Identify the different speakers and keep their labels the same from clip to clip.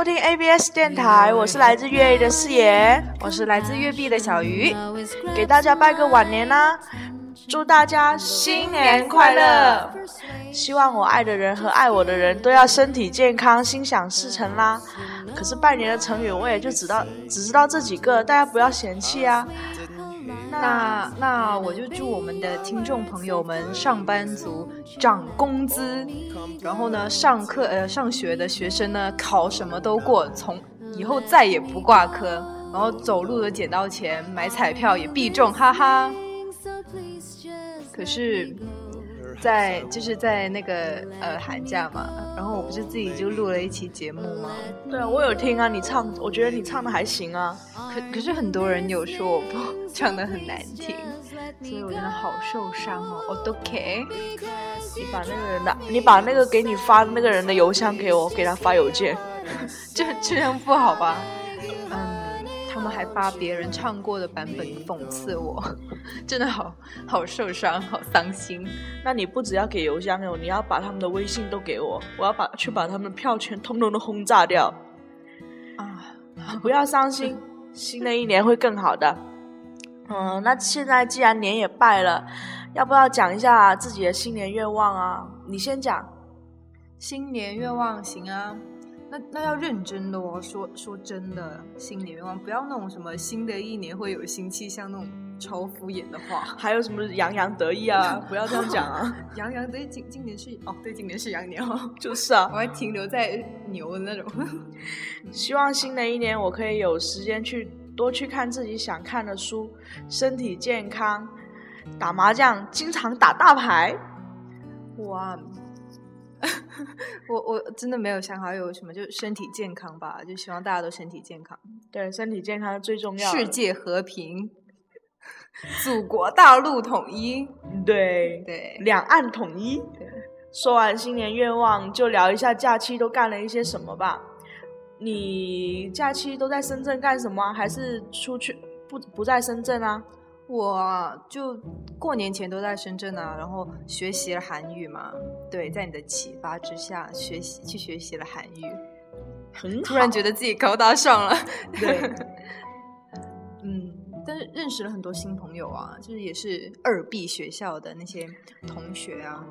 Speaker 1: 收听 ABS 电台，我是来自粤 A 的四爷，
Speaker 2: 我是来自粤 B 的小鱼，
Speaker 1: 给大家拜个晚年啦！祝大家新年快乐！希望我爱的人和爱我的人都要身体健康、心想事成啦。可是拜年的成语我也就知道，只知道这几个，大家不要嫌弃啊。
Speaker 2: 那那我就祝我们的听众朋友们，上班族涨工资，然后呢，上课呃上学的学生呢，考什么都过，从以后再也不挂科，然后走路的捡到钱，买彩票也必中，哈哈。可是，在就是在那个呃寒假嘛，然后我不是自己就录了一期节目吗？
Speaker 1: 对啊，我有听啊，你唱，我觉得你唱的还行啊。
Speaker 2: 可可是很多人有说我不唱的很难听，所以我真的好受伤哦。我都 K，
Speaker 1: 你把那个人的，你把那个给你发的那个人的邮箱给我，给他发邮件，
Speaker 2: 这这样不好吧？嗯，他们还发别人唱过的版本讽刺我，真的好好受伤，好伤心。
Speaker 1: 那你不只要给邮箱哦，你要把他们的微信都给我，我要把去把他们的票全通通都轰炸掉。啊，不要伤心，新的一年会更好的。嗯，那现在既然年也拜了，要不要讲一下自己的新年愿望啊？你先讲。
Speaker 2: 新年愿望行啊，那那要认真的哦。说说真的，新年愿望不要那种什么新的一年会有新气象那种超敷衍的话。
Speaker 1: 还有什么洋洋得意啊？不要这样讲啊！
Speaker 2: 洋洋得意，今今年是哦，对，今年是羊年哦，
Speaker 1: 就是啊
Speaker 2: 我，还停留在牛的那种。
Speaker 1: 希望新的一年我可以有时间去多去看自己想看的书，身体健康，打麻将，经常打大牌。
Speaker 2: 哇，我我真的没有想好有什么，就身体健康吧，就希望大家都身体健康，
Speaker 1: 对，身体健康最重要。
Speaker 2: 世界和平，祖国大陆统一。
Speaker 1: 对
Speaker 2: 对
Speaker 1: 两岸统一。
Speaker 2: 对，
Speaker 1: 说完新年愿望，就聊一下假期都干了一些什么吧。你假期都在深圳干什么啊？还是出去不不在深圳啊？
Speaker 2: 我就过年前都在深圳啊，然后学习了韩语嘛。对，在你的启发之下，学习去学习了韩语，
Speaker 1: 很
Speaker 2: 突然觉得自己高大上了。
Speaker 1: 对，
Speaker 2: 嗯，但是认识了很多新朋友啊，就是也是二 B 学校的那些同学啊，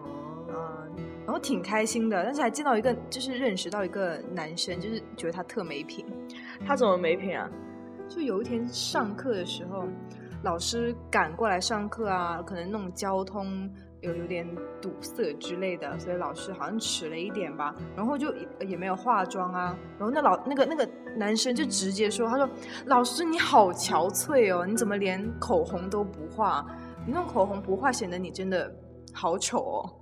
Speaker 2: 嗯，然后挺开心的。但是还见到一个，就是认识到一个男生，就是觉得他特没品。
Speaker 1: 他怎么没品啊？
Speaker 2: 就有一天上课的时候，老师赶过来上课啊，可能那种交通有有点堵塞之类的，所以老师好像迟了一点吧，然后就也没有化妆啊，然后那老那个那个男生就直接说，他说老师你好憔悴哦，你怎么连口红都不画？你那种口红不画，显得你真的好丑哦。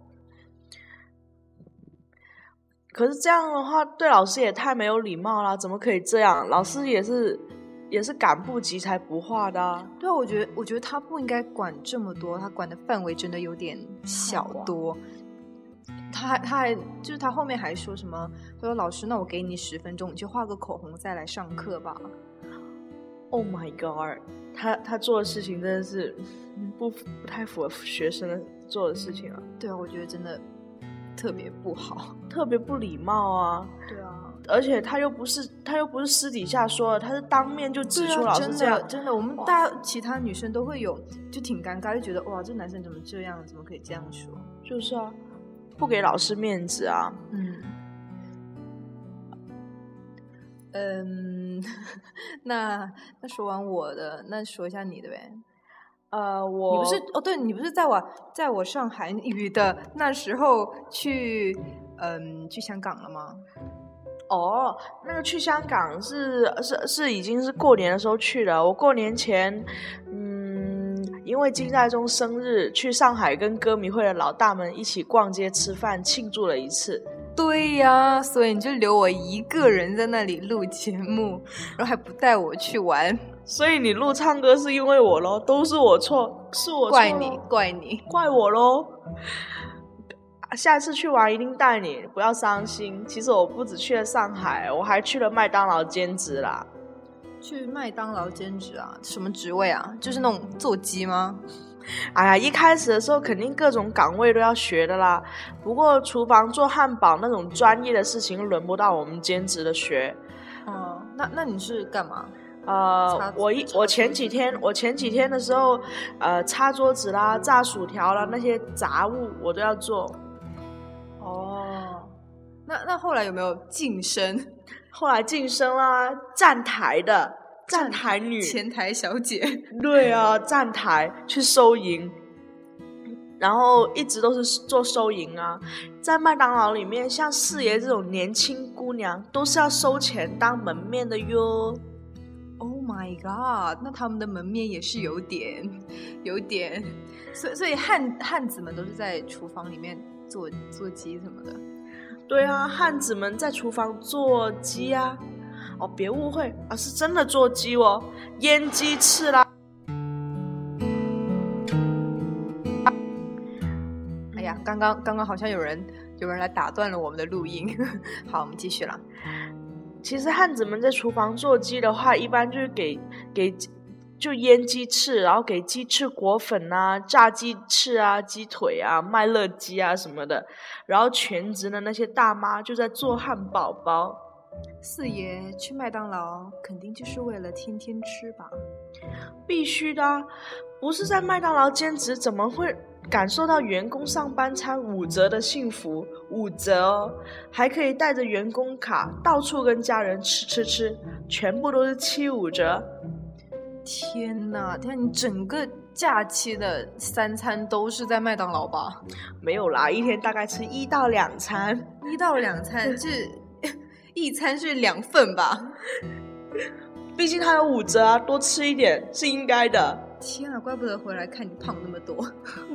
Speaker 1: 可是这样的话，对老师也太没有礼貌了！怎么可以这样？老师也是也是赶不及才不画的、啊。
Speaker 2: 对啊，我觉得我觉得他不应该管这么多，他管的范围真的有点小多。他还他还就是他后面还说什么？他说老师，那我给你十分钟，你去画个口红再来上课吧。
Speaker 1: Oh my god！他他做的事情真的是不不太符合学生的做的事情啊，
Speaker 2: 对啊，我觉得真的特别不好。
Speaker 1: 特别不礼貌啊！
Speaker 2: 对啊，
Speaker 1: 而且他又不是他又不是私底下说的，他是当面就指出老师这样
Speaker 2: 的。真的，我们大其他女生都会有，就挺尴尬，就觉得哇，这男生怎么这样？怎么可以这样说？
Speaker 1: 就是啊，不给老师面子啊！
Speaker 2: 嗯，嗯，那那说完我的，那说一下你的呗。
Speaker 1: 呃，我
Speaker 2: 你不是哦？对，你不是在我在我上韩语的那时候去嗯去香港了吗？
Speaker 1: 哦，那个去香港是是是已经是过年的时候去了。我过年前，嗯，因为金在中生日，去上海跟歌迷会的老大们一起逛街吃饭庆祝了一次。
Speaker 2: 对呀，所以你就留我一个人在那里录节目，然后还不带我去玩，
Speaker 1: 所以你录唱歌是因为我咯，都是我错，是我错
Speaker 2: 怪你，怪你。
Speaker 1: 怪我喽。下次去玩一定带你，不要伤心。其实我不止去了上海，我还去了麦当劳兼职啦。
Speaker 2: 去麦当劳兼职啊？什么职位啊？就是那种做鸡吗？
Speaker 1: 哎呀，一开始的时候肯定各种岗位都要学的啦。不过厨房做汉堡那种专业的事情，轮不到我们兼职的学。
Speaker 2: 哦，那那你是干嘛？
Speaker 1: 呃，我一我前几天我前几天的时候，呃，擦桌子啦、炸薯条啦那些杂物我都要做。
Speaker 2: 哦，那那后来有没有晋升？
Speaker 1: 后来晋升啦，站台的站台女，
Speaker 2: 前台小姐。
Speaker 1: 对啊，站台去收银，然后一直都是做收银啊。在麦当劳里面，像四爷这种年轻姑娘，都是要收钱当门面的哟。
Speaker 2: Oh my god！那他们的门面也是有点，有点。所以，所以汉汉子们都是在厨房里面做做鸡什么的。
Speaker 1: 对啊，汉子们在厨房做鸡啊！哦，别误会，啊，是真的做鸡哦，腌鸡翅啦。
Speaker 2: 哎呀，刚刚刚刚好像有人有人来打断了我们的录音。好，我们继续了。
Speaker 1: 其实汉子们在厨房做鸡的话，一般就是给给。就腌鸡翅，然后给鸡翅裹粉啊，炸鸡翅啊，鸡腿啊，麦乐鸡啊什么的。然后全职的那些大妈就在做汉堡包。
Speaker 2: 四爷去麦当劳肯定就是为了天天吃吧？
Speaker 1: 必须的，不是在麦当劳兼职，怎么会感受到员工上班餐五折的幸福？五折哦，还可以带着员工卡到处跟家人吃吃吃，全部都是七五折。
Speaker 2: 天呐！天，你整个假期的三餐都是在麦当劳吧？
Speaker 1: 没有啦，一天大概吃一到两餐，
Speaker 2: 一到两餐，这一餐是两份吧？
Speaker 1: 毕竟它有五折啊，多吃一点是应该的。
Speaker 2: 天啊，怪不得回来看你胖那么多。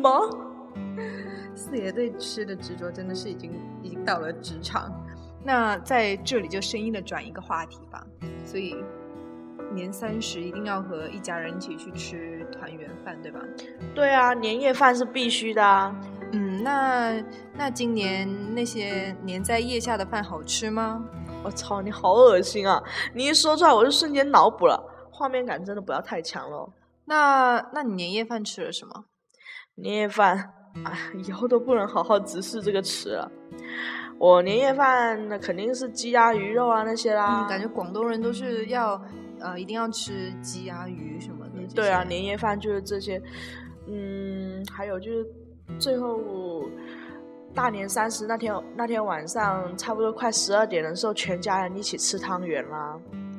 Speaker 1: 吗？
Speaker 2: 四爷对吃的执着真的是已经已经到了职场。那在这里就生硬的转一个话题吧，所以。年三十一定要和一家人一起去吃团圆饭，对吧？
Speaker 1: 对啊，年夜饭是必须的。啊。
Speaker 2: 嗯，那那今年那些粘在腋下的饭好吃吗？
Speaker 1: 我操，你好恶心啊！你一说出来，我就瞬间脑补了，画面感真的不要太强了。
Speaker 2: 那那你年夜饭吃了什么？
Speaker 1: 年夜饭，哎，以后都不能好好直视这个词了。我年夜饭那肯定是鸡鸭鱼肉啊那些啦。
Speaker 2: 感觉广东人都是要。呃，一定要吃鸡啊、鱼什么的。
Speaker 1: 对啊，年夜饭就是这些。嗯，还有就是最后大年三十那天，那天晚上差不多快十二点的时候，全家人一起吃汤圆啦。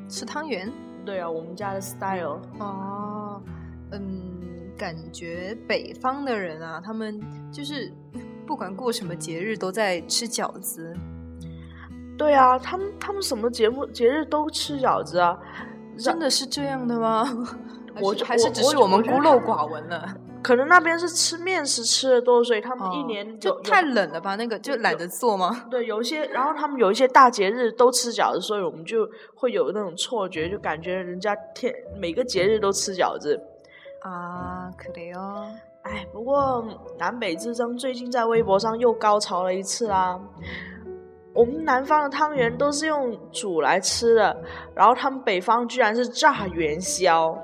Speaker 2: 吃汤圆？
Speaker 1: 对啊，我们家的 style。
Speaker 2: 哦，嗯，感觉北方的人啊，他们就是不管过什么节日都在吃饺子。
Speaker 1: 对啊，他们他们什么节目节日都吃饺子啊。
Speaker 2: 真的是这样的吗？
Speaker 1: 我
Speaker 2: 还是只是我们孤陋寡闻了。
Speaker 1: 可能那边是吃面食吃的多，所以他们一年
Speaker 2: 就太冷了吧？那个就懒得做吗？
Speaker 1: 对，有一些，然后他们有一些大节日都吃饺子，所以我们就会有那种错觉，就感觉人家天每个节日都吃饺子
Speaker 2: 啊，可怜哦。
Speaker 1: 哎，不过南北之争最近在微博上又高潮了一次啦。我们南方的汤圆都是用煮来吃的，然后他们北方居然是炸元宵，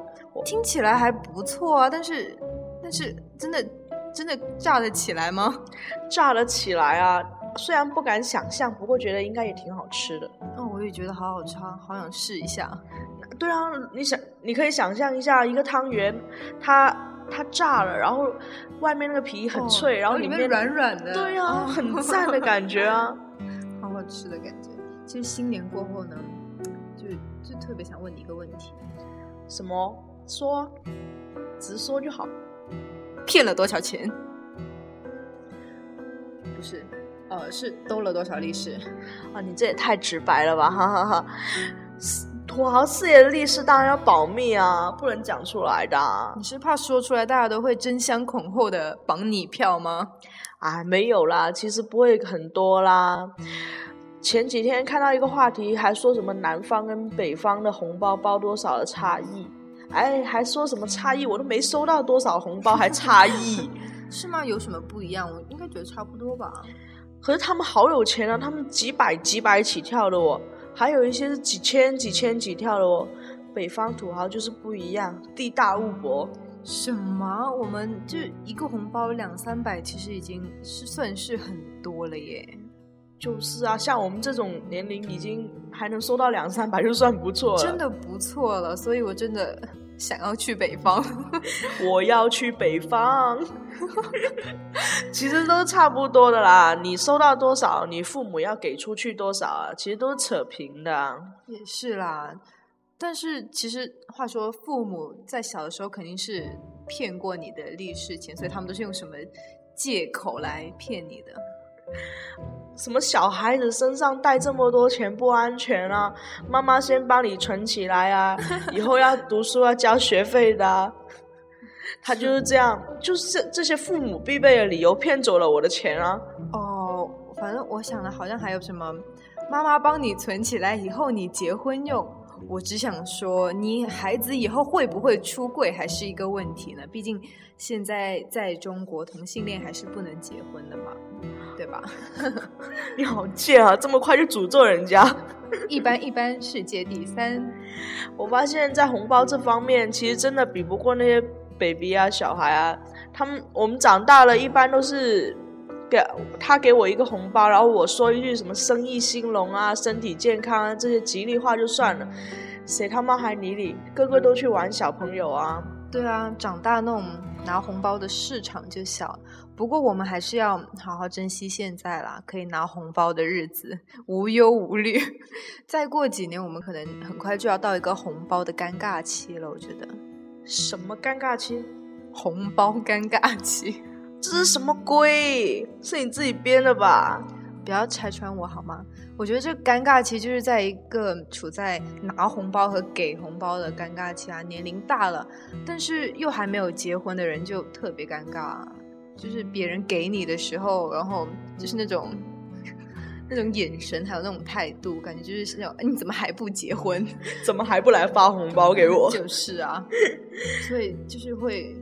Speaker 2: 听起来还不错啊。但是，但是真的真的炸得起来吗？
Speaker 1: 炸得起来啊！虽然不敢想象，不过觉得应该也挺好吃的。
Speaker 2: 哦，我也觉得好好吃，好想试一下。
Speaker 1: 对啊，你想，你可以想象一下，一个汤圆，它它炸了，然后外面那个皮很脆，然后里面
Speaker 2: 软软的，
Speaker 1: 对啊，很赞的感觉啊。
Speaker 2: 吃的感觉。其实新年过后呢，就就特别想问你一个问题：
Speaker 1: 什么？说，直说就好。
Speaker 2: 骗了多少钱？不是，呃，是兜了多少利是？
Speaker 1: 啊，你这也太直白了吧！哈哈哈。土豪四爷的利是当然要保密啊，不能讲出来的。
Speaker 2: 你是怕说出来大家都会争相恐后的绑你票吗？
Speaker 1: 啊，没有啦，其实不会很多啦。前几天看到一个话题，还说什么南方跟北方的红包包多少的差异，哎，还说什么差异，我都没收到多少红包，还差异，
Speaker 2: 是吗？有什么不一样？我应该觉得差不多吧。
Speaker 1: 可是他们好有钱啊，他们几百几百起跳的哦，还有一些是几千几千起跳的哦。北方土豪就是不一样，地大物博。
Speaker 2: 什么？我们就一个红包两三百，其实已经是算是很多了耶。
Speaker 1: 就是啊，像我们这种年龄，已经还能收到两三百，就算不错了。
Speaker 2: 真的不错了，所以我真的想要去北方。
Speaker 1: 我要去北方。其实都差不多的啦，你收到多少，你父母要给出去多少啊？其实都是扯平的。
Speaker 2: 也是啦。但是其实话说，父母在小的时候肯定是骗过你的利是钱，所以他们都是用什么借口来骗你的？
Speaker 1: 什么小孩子身上带这么多钱不安全啊？妈妈先帮你存起来啊，以后要读书要交学费的。他就是这样，就是这这些父母必备的理由骗走了我的钱啊。
Speaker 2: 哦，反正我想的好像还有什么，妈妈帮你存起来，以后你结婚用。我只想说，你孩子以后会不会出柜还是一个问题呢？毕竟现在在中国，同性恋还是不能结婚的嘛，对吧？
Speaker 1: 你好贱啊！这么快就诅咒人家？
Speaker 2: 一般一般，世界第三。
Speaker 1: 我发现，在红包这方面，其实真的比不过那些 baby 啊、小孩啊。他们我们长大了，一般都是。给他给我一个红包，然后我说一句什么生意兴隆啊、身体健康啊这些吉利话就算了，谁他妈还理你？个个都去玩小朋友啊！
Speaker 2: 对啊，长大那种拿红包的市场就小。不过我们还是要好好珍惜现在啦，可以拿红包的日子，无忧无虑。再过几年，我们可能很快就要到一个红包的尴尬期了。我觉得，
Speaker 1: 什么尴尬期？
Speaker 2: 红包尴尬期。
Speaker 1: 这是什么鬼？是你自己编的吧？
Speaker 2: 不要拆穿我好吗？我觉得这尴尬期就是在一个处在拿红包和给红包的尴尬期啊。年龄大了，但是又还没有结婚的人就特别尴尬。就是别人给你的时候，然后就是那种那种眼神，还有那种态度，感觉就是那种你怎么还不结婚？
Speaker 1: 怎么还不来发红包给我？
Speaker 2: 就是啊，所以就是会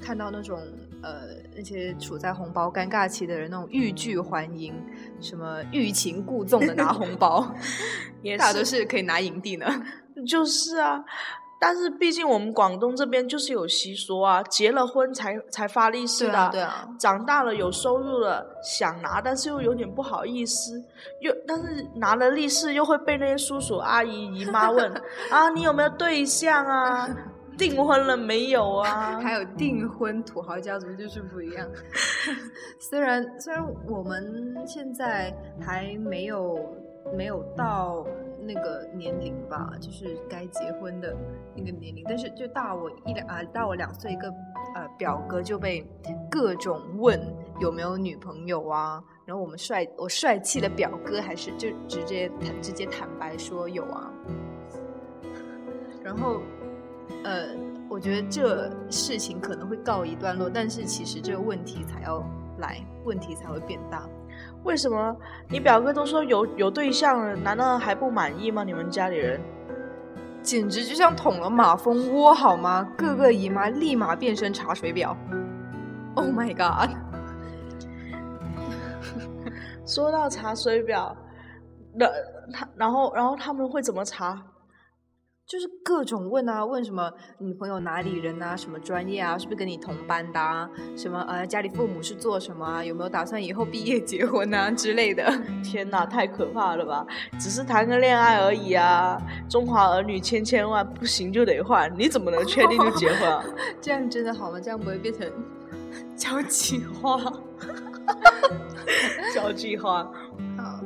Speaker 2: 看到那种呃。那些处在红包尴尬期的人，那种欲拒还迎，什么欲擒故纵的拿红包，大都是可以拿影帝呢。
Speaker 1: 就是啊，但是毕竟我们广东这边就是有习俗啊，结了婚才才发利是的。
Speaker 2: 对啊。
Speaker 1: 长大了有收入了想拿，但是又有点不好意思，又但是拿了利是又会被那些叔叔阿姨姨妈问 啊，你有没有对象啊？订婚了没有啊？
Speaker 2: 还有订婚，土豪家族就是不一样。虽然虽然我们现在还没有没有到那个年龄吧，就是该结婚的那个年龄，但是就大我一两啊，大我两岁一个呃表哥就被各种问有没有女朋友啊，然后我们帅我帅气的表哥还是就直接坦直接坦白说有啊，然后。呃，我觉得这事情可能会告一段落，但是其实这个问题才要来，问题才会变大。
Speaker 1: 为什么？你表哥都说有有对象了，难道还不满意吗？你们家里人
Speaker 2: 简直就像捅了马蜂窝，好吗？各个姨妈立马变身查水表。Oh my god！
Speaker 1: 说到查水表，那他然后然后他们会怎么查？
Speaker 2: 就是各种问啊，问什么女朋友哪里人啊，什么专业啊，是不是跟你同班的啊？什么呃，家里父母是做什么啊？有没有打算以后毕业结婚啊之类的？
Speaker 1: 天哪，太可怕了吧！只是谈个恋爱而已啊！中华儿女千千万，不行就得换，你怎么能确定就结婚啊？
Speaker 2: 这样真的好吗？这样不会变成 交际花？
Speaker 1: 交际花？
Speaker 2: 好，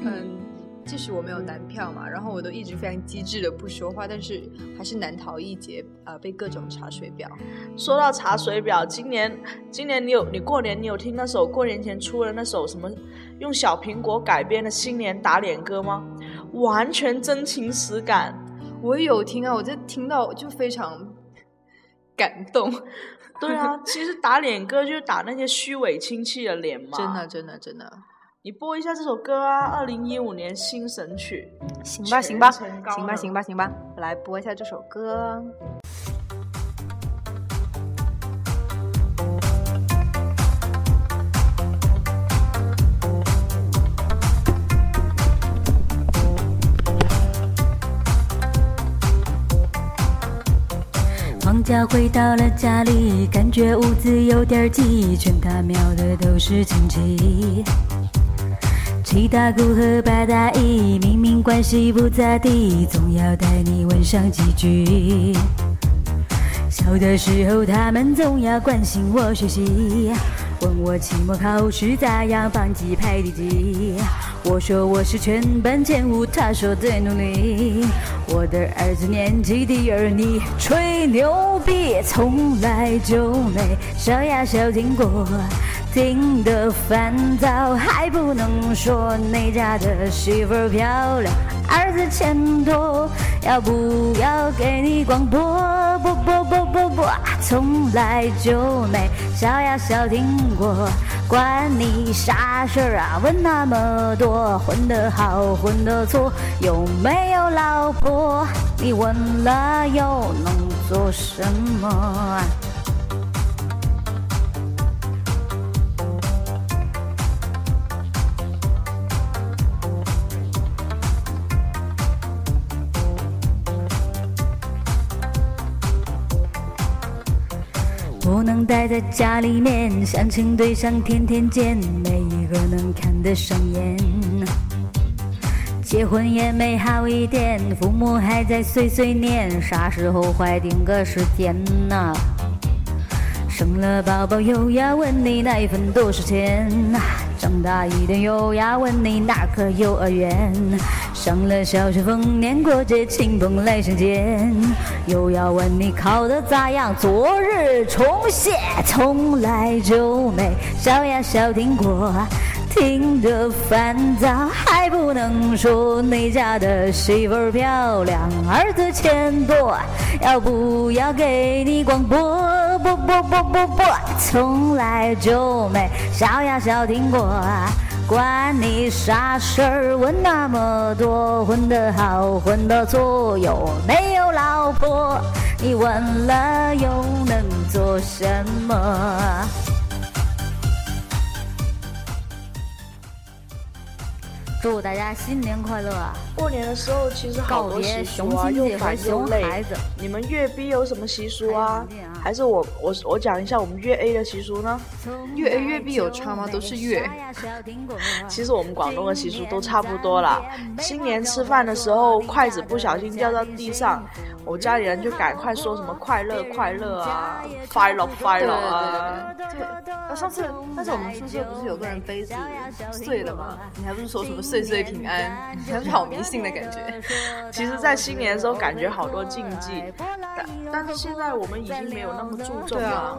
Speaker 2: 嗯。即使我没有男票嘛，然后我都一直非常机智的不说话，但是还是难逃一劫，呃，被各种查水表。
Speaker 1: 说到查水表，今年今年你有你过年你有听那首过年前出的那首什么用小苹果改编的新年打脸歌吗？完全真情实感。
Speaker 2: 我有听啊，我这听到就非常 感动。
Speaker 1: 对啊，其实打脸歌就是打那些虚伪亲戚的脸嘛。
Speaker 2: 真的，真的，真的。
Speaker 1: 你播一下这首歌啊，二零一五年新神曲。
Speaker 2: 行吧，行吧，行吧，行吧，行吧，来播一下这首歌。
Speaker 3: 放假回到了家里，感觉屋子有点挤，全他喵的都是亲戚。七大姑和八大姨，明明关系不咋地，总要带你问上几句。小的时候，他们总要关心我学习，问我期末考试咋样，班级排第几。我说我是全班前五，他说最努力。我的儿子年级第二，你吹牛逼，从来就没小呀小听过，听得烦躁，还不能说你家的媳妇漂亮，儿子钱多，要不要给你广播？不不不不不，从来就没小呀小听过。关你啥事儿啊？问那么多，混得好，混得错，有没有老婆？你问了又能做什么？待在家里面，相亲对象天天见，没一个能看得上眼。结婚也没好一点，父母还在碎碎念，啥时候怀定个时间呐？生了宝宝又要问你奶粉多少钱，长大一点又要问你哪个幼儿园。上了小学逢年过节亲朋来相见，又要问你考得咋样，昨日重现，从来就没小呀小听过，听得烦躁，还不能说你家的媳妇儿漂亮，儿子钱多，要不要给你广播？不不不不不，从来就没小呀小听过。管你啥事儿？问那么多，混得好，混得错，有没有老婆？你问了又能做什么？祝大家新年快乐！
Speaker 1: 过年的时候其实好多习俗啊，又烦又累。你们粤 B 有什么习俗啊？还是我我我讲一下我们粤 A 的习俗呢？
Speaker 2: 粤 A 粤 B 有差吗？都是粤。
Speaker 1: 其实我们广东的习俗都差不多啦。新年吃饭的时候，筷子不小心掉到地上，我家里人就赶快说什么快乐快乐啊，快乐快乐啊。
Speaker 2: 对，上次上次我们宿舍不是有个人杯子碎了吗？你还不是说什么岁岁平安？还是好迷信的感觉。
Speaker 1: 其实，在新年的时候，感觉好多禁忌，但但是现在我们已经没有。那么注重了！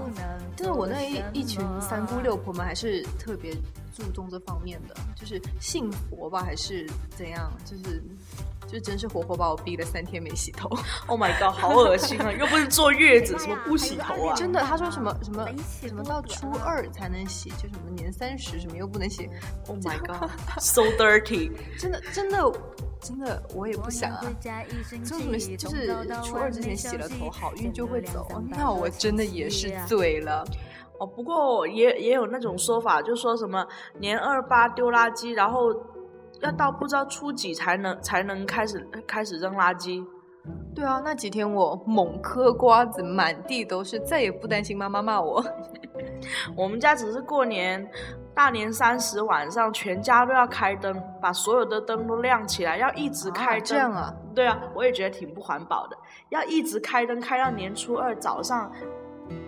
Speaker 2: 但是我那一一群三姑六婆们还是特别注重这方面的，就是信佛吧，还是怎样？就是，就真是活活把我逼了三天没洗头。
Speaker 1: Oh my god，好恶心啊！又不是坐月子，什么不洗头啊？
Speaker 2: 真的，他说什么什么什么到初二才能洗，就什么年三十什么又不能洗。
Speaker 1: Oh my god，so dirty！
Speaker 2: 真的真的。真的，我也不想啊。说什么就是初二之前洗了头，好运就会走。那我真的也是醉了。
Speaker 1: 哦，不过也也有那种说法，就说什么年二八丢垃圾，然后要到不知道初几才能才能开始开始扔垃圾。
Speaker 2: 对啊，那几天我猛嗑瓜子，满地都是，再也不担心妈妈骂我。
Speaker 1: 我们家只是过年。大年三十晚上，全家都要开灯，把所有的灯都亮起来，要一直开。
Speaker 2: 这样啊？
Speaker 1: 对啊，我也觉得挺不环保的，要一直开灯，开到年初二早上，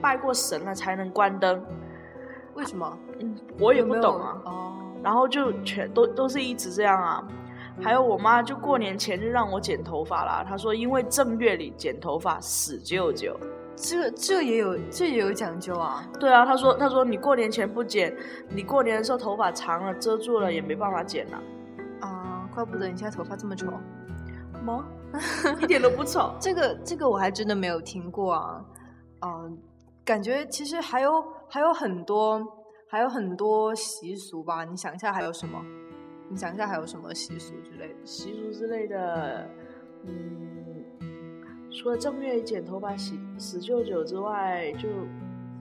Speaker 1: 拜过神了才能关灯。
Speaker 2: 为什么？
Speaker 1: 嗯，我也不懂啊。哦。然后就全都都是一直这样啊。还有我妈就过年前就让我剪头发啦，她说因为正月里剪头发死舅舅。
Speaker 2: 这这也有这也有讲究啊！
Speaker 1: 对啊，他说他说你过年前不剪，你过年的时候头发长了遮住了也没办法剪了。
Speaker 2: 啊，怪不得你现在头发这么丑。
Speaker 1: 吗？一点都不丑。
Speaker 2: 这个这个我还真的没有听过啊。嗯，感觉其实还有还有很多还有很多习俗吧？你想一下还有什么？你想一下还有什么习俗之类的？
Speaker 1: 习俗之类的，嗯。除了正月剪头发、洗死舅舅之外，就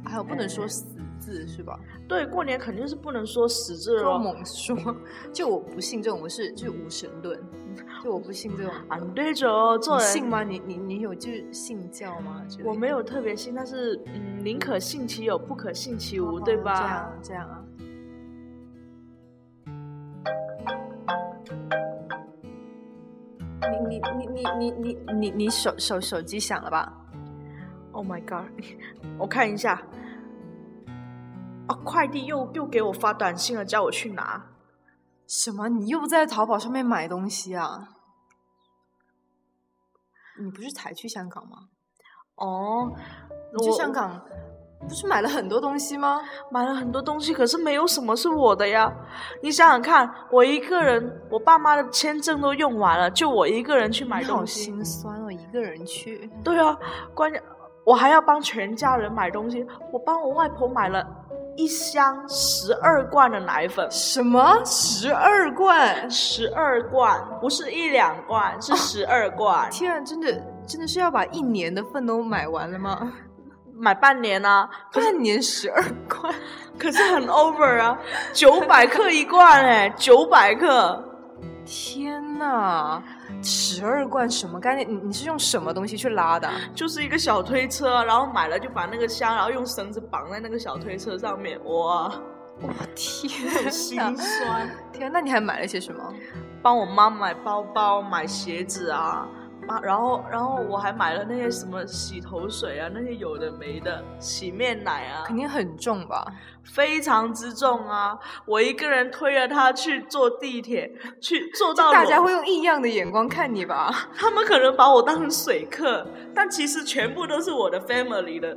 Speaker 2: 还有不能说死字是吧？
Speaker 1: 对，过年肯定是不能说死字了。
Speaker 2: 猛说，就我不信这种，我是就是无神论，就我不信这种。
Speaker 1: 啊，对着，做
Speaker 2: 人信吗？你你你有就是信教吗？
Speaker 1: 我没有特别信，但是嗯，宁可信其有，不可信其无，对吧？
Speaker 2: 这样这样啊。你你你你你你你你手手手机响了吧
Speaker 1: ？Oh my god！我看一下。啊！快递又又给我发短信了，叫我去拿。
Speaker 2: 什么？你又在淘宝上面买东西啊？你不是才去香港吗？
Speaker 1: 哦，
Speaker 2: 你去香港不是买了很多东西吗？
Speaker 1: 买了很多东西，可是没有什么是我的呀。你想想看，我一个人，我爸妈的签证都用完了，就我一个人去买东西，
Speaker 2: 心酸哦，一个人去。
Speaker 1: 对啊，关键我还要帮全家人买东西，我帮我外婆买了。一箱十二罐的奶粉，
Speaker 2: 什么十二罐？
Speaker 1: 十二罐，不是一两罐，是十二罐。
Speaker 2: 天啊，真的真的是要把一年的份都买完了吗？
Speaker 1: 买半年啊，
Speaker 2: 半年十二罐，
Speaker 1: 可是很 over 啊，九百克一罐哎，九百克。
Speaker 2: 天呐，十二罐什么概念？你你是用什么东西去拉的？
Speaker 1: 就是一个小推车，然后买了就把那个箱，然后用绳子绑在那个小推车上面。哇，
Speaker 2: 我天，
Speaker 1: 心酸！
Speaker 2: 天，那你还买了些什么？
Speaker 1: 帮我妈买包包、买鞋子啊。啊，然后，然后我还买了那些什么洗头水啊，那些有的没的，洗面奶啊，
Speaker 2: 肯定很重吧？
Speaker 1: 非常之重啊！我一个人推着他去坐地铁，去坐到
Speaker 2: 大家会用异样的眼光看你吧？
Speaker 1: 他们可能把我当成水客，但其实全部都是我的 family 的，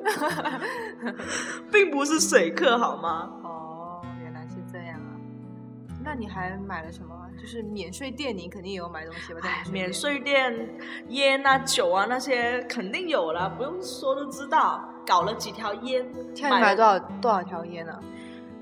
Speaker 1: 并不是水客，好吗？
Speaker 2: 哦，原来是这样啊！那你还买了什么？就是免税店，你肯定也有买东西吧？
Speaker 1: 免税店，烟啊、酒啊那些肯定有了，不用说都知道。搞了几条烟，
Speaker 2: 买多少多少条烟呢？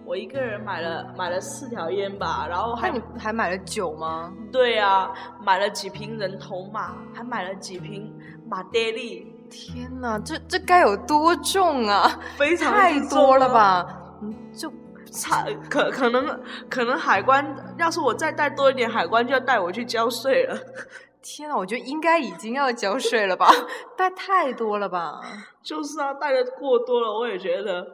Speaker 1: 我一个人买了买了四条烟吧，然后还
Speaker 2: 你还买了酒吗？
Speaker 1: 对呀，买了几瓶人头马，还买了几瓶马爹利。
Speaker 2: 天哪，这这该有多重啊？
Speaker 1: 非常
Speaker 2: 太多了吧？嗯，就。
Speaker 1: 差可可能可能海关要是我再带多一点，海关就要带我去交税了。
Speaker 2: 天呐，我觉得应该已经要交税了吧？带太多了吧？
Speaker 1: 就是啊，带的过多了，我也觉得。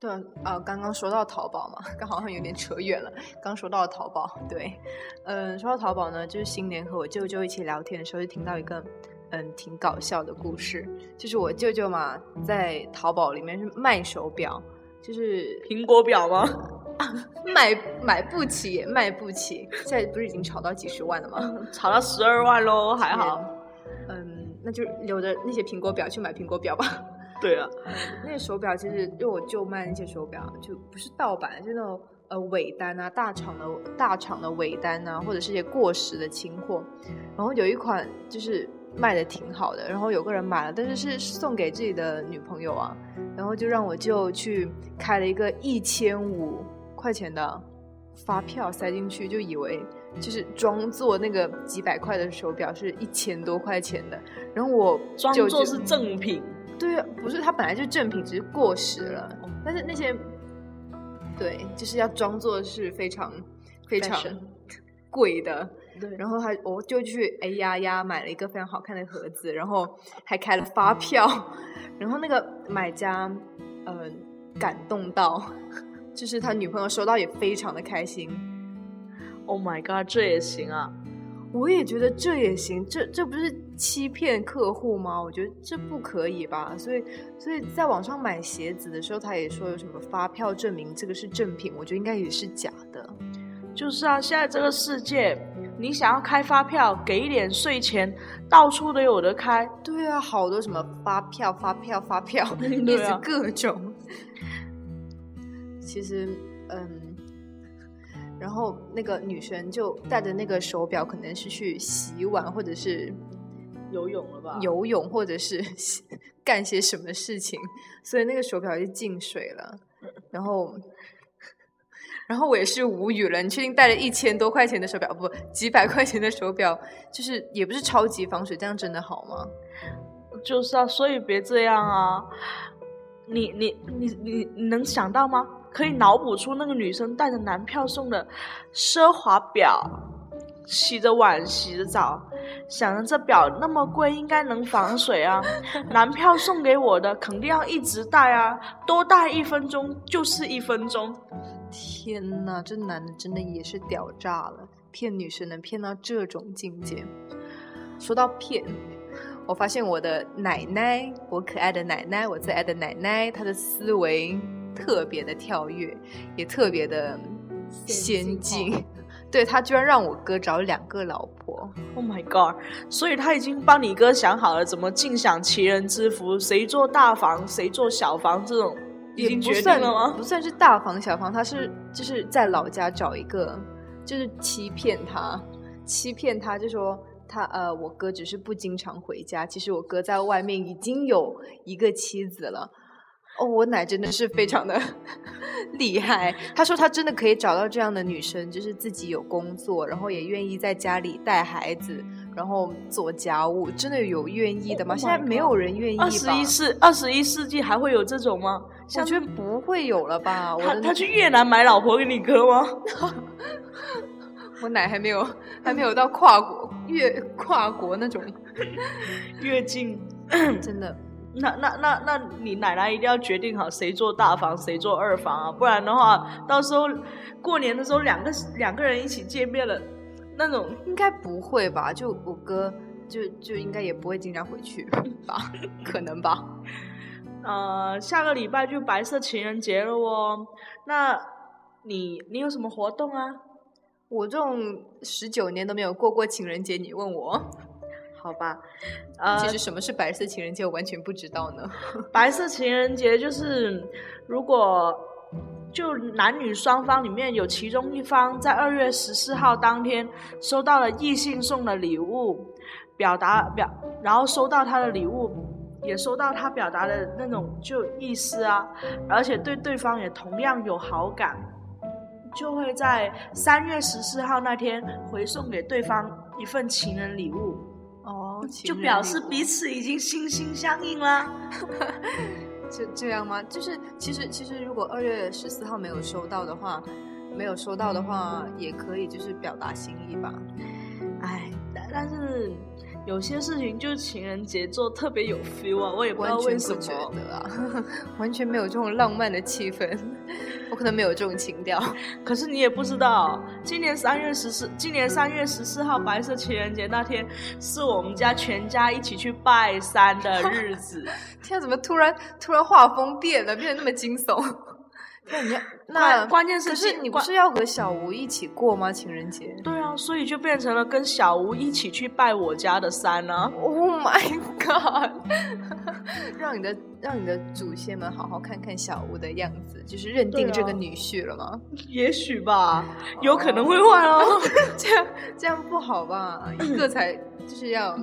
Speaker 2: 对啊，刚刚说到淘宝嘛，刚好像有点扯远了。刚说到淘宝，对，嗯，说到淘宝呢，就是新年和我舅舅一起聊天的时候，就听到一个嗯挺搞笑的故事，就是我舅舅嘛，在淘宝里面是卖手表。就是
Speaker 1: 苹果表吗？
Speaker 2: 买买不起，卖不起。现在不是已经炒到几十万了吗？
Speaker 1: 炒到十二万喽，还好。
Speaker 2: 嗯，那就留着那些苹果表去买苹果表吧。
Speaker 1: 对啊，
Speaker 2: 那些手表其实因为我舅卖那些手表，就不是盗版，就那种呃尾单啊，大厂的大厂的尾单啊，或者是一些过时的清货。然后有一款就是。卖的挺好的，然后有个人买了，但是是送给自己的女朋友啊，然后就让我就去开了一个一千五块钱的发票塞进去，就以为就是装作那个几百块的手表是一千多块钱的，然后我
Speaker 1: 装作是正品，
Speaker 2: 对，不是它本来就正品，只是过时了，但是那些对，就是要装作是非常非常贵的。
Speaker 1: 对，
Speaker 2: 然后他我就去哎呀呀买了一个非常好看的盒子，然后还开了发票，然后那个买家嗯感动到，就是他女朋友收到也非常的开心。
Speaker 1: Oh my god，这也行啊！
Speaker 2: 我也觉得这也行，这这不是欺骗客户吗？我觉得这不可以吧？所以所以在网上买鞋子的时候，他也说有什么发票证明这个是正品，我觉得应该也是假的。
Speaker 1: 就是啊，现在这个世界。你想要开发票，给一点税钱，到处都有的开。
Speaker 2: 对啊，好多什么发票、发票、发票，一直各种。其实，嗯，然后那个女生就带着那个手表，可能是去洗碗，或者是
Speaker 1: 游泳了吧？
Speaker 2: 游泳，或者是干些什么事情，所以那个手表就进水了。然后。然后我也是无语了，你确定带了一千多块钱的手表，不几百块钱的手表，就是也不是超级防水，这样真的好吗？
Speaker 1: 就是啊，所以别这样啊！你你你你你能想到吗？可以脑补出那个女生带着男票送的奢华表，洗着碗洗着澡，想着这表那么贵，应该能防水啊。男票送给我的肯定要一直戴啊，多戴一分钟就是一分钟。
Speaker 2: 天呐，这男的真的也是屌炸了，骗女生能骗到这种境界。说到骗。我发现我的奶奶，我可爱的奶奶，我最爱的奶奶，她的思维特别的跳跃，也特别的先进。对他居然让我哥找两个老婆
Speaker 1: ，Oh my god！所以他已经帮你哥想好了怎么尽享其人之福，谁做大房，谁做小房，这种已经决定了吗？
Speaker 2: 不算是大房小房，他是就是在老家找一个，就是欺骗他，欺骗他，就说。他呃，我哥只是不经常回家。其实我哥在外面已经有一个妻子了。哦，我奶真的是非常的 厉害。他说他真的可以找到这样的女生，就是自己有工作，然后也愿意在家里带孩子，然后做家务。真的有愿意的吗？现在没有人愿意。二
Speaker 1: 十一世二十一世纪还会有这种吗？
Speaker 2: 我觉得不会有了吧。
Speaker 1: 他他去越南买老婆给你哥吗？
Speaker 2: 我奶还没有，还没有到跨国越跨国那种
Speaker 1: 越境，
Speaker 2: 真的。
Speaker 1: 那那那那你奶奶一定要决定好谁做大房，谁做二房啊，不然的话，到时候过年的时候两个两个人一起见面了，那种
Speaker 2: 应该不会吧？就我哥就就应该也不会经常回去吧？可能吧？
Speaker 1: 呃，下个礼拜就白色情人节了哦。那你你有什么活动啊？
Speaker 2: 我这种十九年都没有过过情人节，你问我，
Speaker 1: 好吧？
Speaker 2: 呃，其实什么是白色情人节，我完全不知道呢。
Speaker 1: 白色情人节就是，如果就男女双方里面有其中一方在二月十四号当天收到了异性送的礼物，表达表，然后收到他的礼物，也收到他表达的那种就意思啊，而且对对方也同样有好感。就会在三月十四号那天回送给对方一份情人礼物
Speaker 2: 哦，
Speaker 1: 就表示彼此已经心心相印啦。
Speaker 2: 就这样吗？就是其实其实如果二月十四号没有收到的话，没有收到的话也可以就是表达心意吧。
Speaker 1: 哎，但是。有些事情就是情人节做特别有 feel 啊，我也不知道为什么
Speaker 2: 觉得啊，完全没有这种浪漫的气氛，我可能没有这种情调。
Speaker 1: 可是你也不知道，今年三月十四，今年三月十四号白色情人节那天，是我们家全家一起去拜山的日子。
Speaker 2: 天，怎么突然突然画风变了，变得那么惊悚？那你那
Speaker 1: 关键是，
Speaker 2: 是你不是要和小吴一起过吗？情人节？
Speaker 1: 对啊，所以就变成了跟小吴一起去拜我家的山呢。
Speaker 2: Oh my god！让你的让你的祖先们好好看看小吴的样子，就是认定这个女婿了吗？
Speaker 1: 也许吧，有可能会换哦。
Speaker 2: 这样这样不好吧？一个才就是要。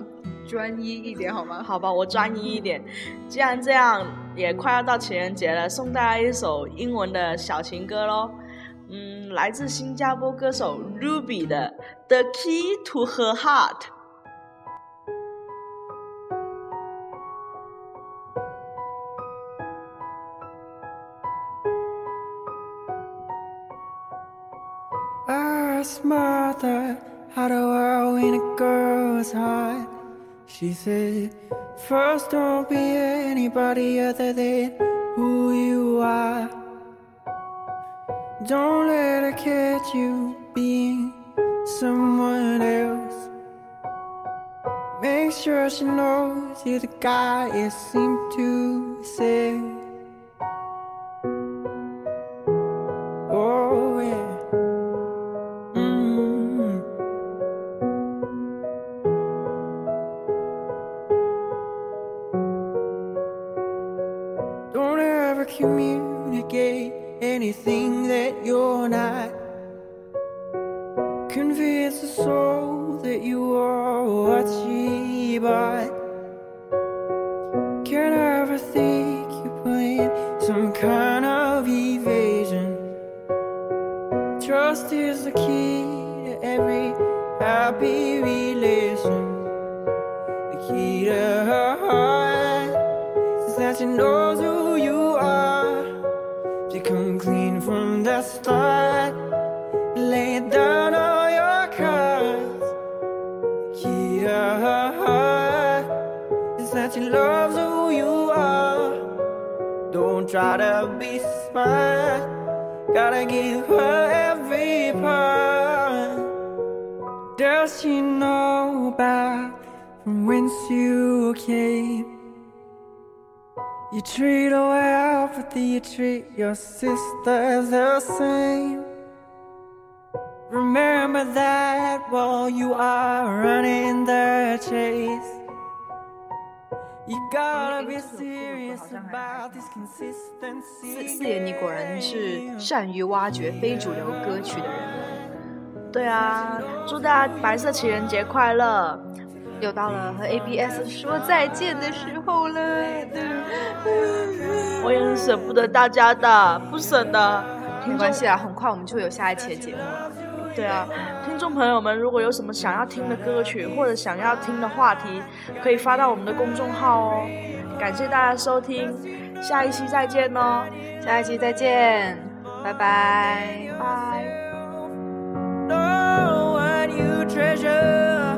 Speaker 2: 专一一点好吗？
Speaker 1: 好吧，我专一一点。既然这样，也快要到情人节了，送大家一首英文的小情歌喽。嗯，来自新加坡歌手 Ruby 的《The Key to Her Heart》。She said, First, don't be anybody other than who you are. Don't let her catch you being someone else. Make sure she knows you're the guy you seem to say.
Speaker 4: Does she know about from whence you came? You treat her well, but do you treat your sisters the same? Remember that while you are running the chase. You gotta be serious about this
Speaker 2: 四
Speaker 4: consistency.
Speaker 2: 四爷，你果然是善于挖掘非主流歌曲的人。
Speaker 1: 对啊，祝大家白色情人节快乐！
Speaker 2: 又到了和 ABS 说再见的时候了。
Speaker 1: 我也很舍不得大家的，不舍得。
Speaker 2: 没关系啊，很快我们就有下一期的节目了。
Speaker 1: 对啊，听众朋友们，如果有什么想要听的歌曲或者想要听的话题，可以发到我们的公众号哦。感谢大家收听，下一期再见哦，
Speaker 2: 下一期再见，拜拜。
Speaker 1: 拜。
Speaker 4: Treasure.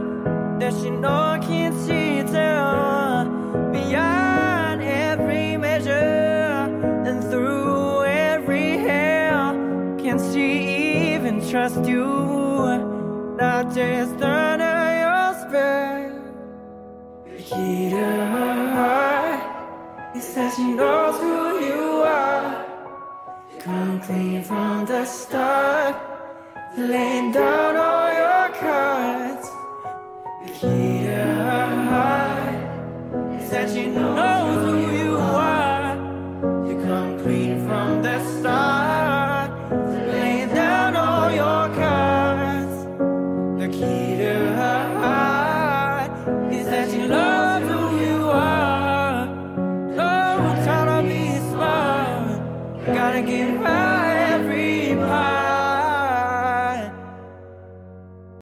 Speaker 4: that she know can't see tell beyond every measure and through every hell? Can she even trust you? Not just under your spell. The key to her heart is that she knows who you are. Come clean from the start. Laying down stop.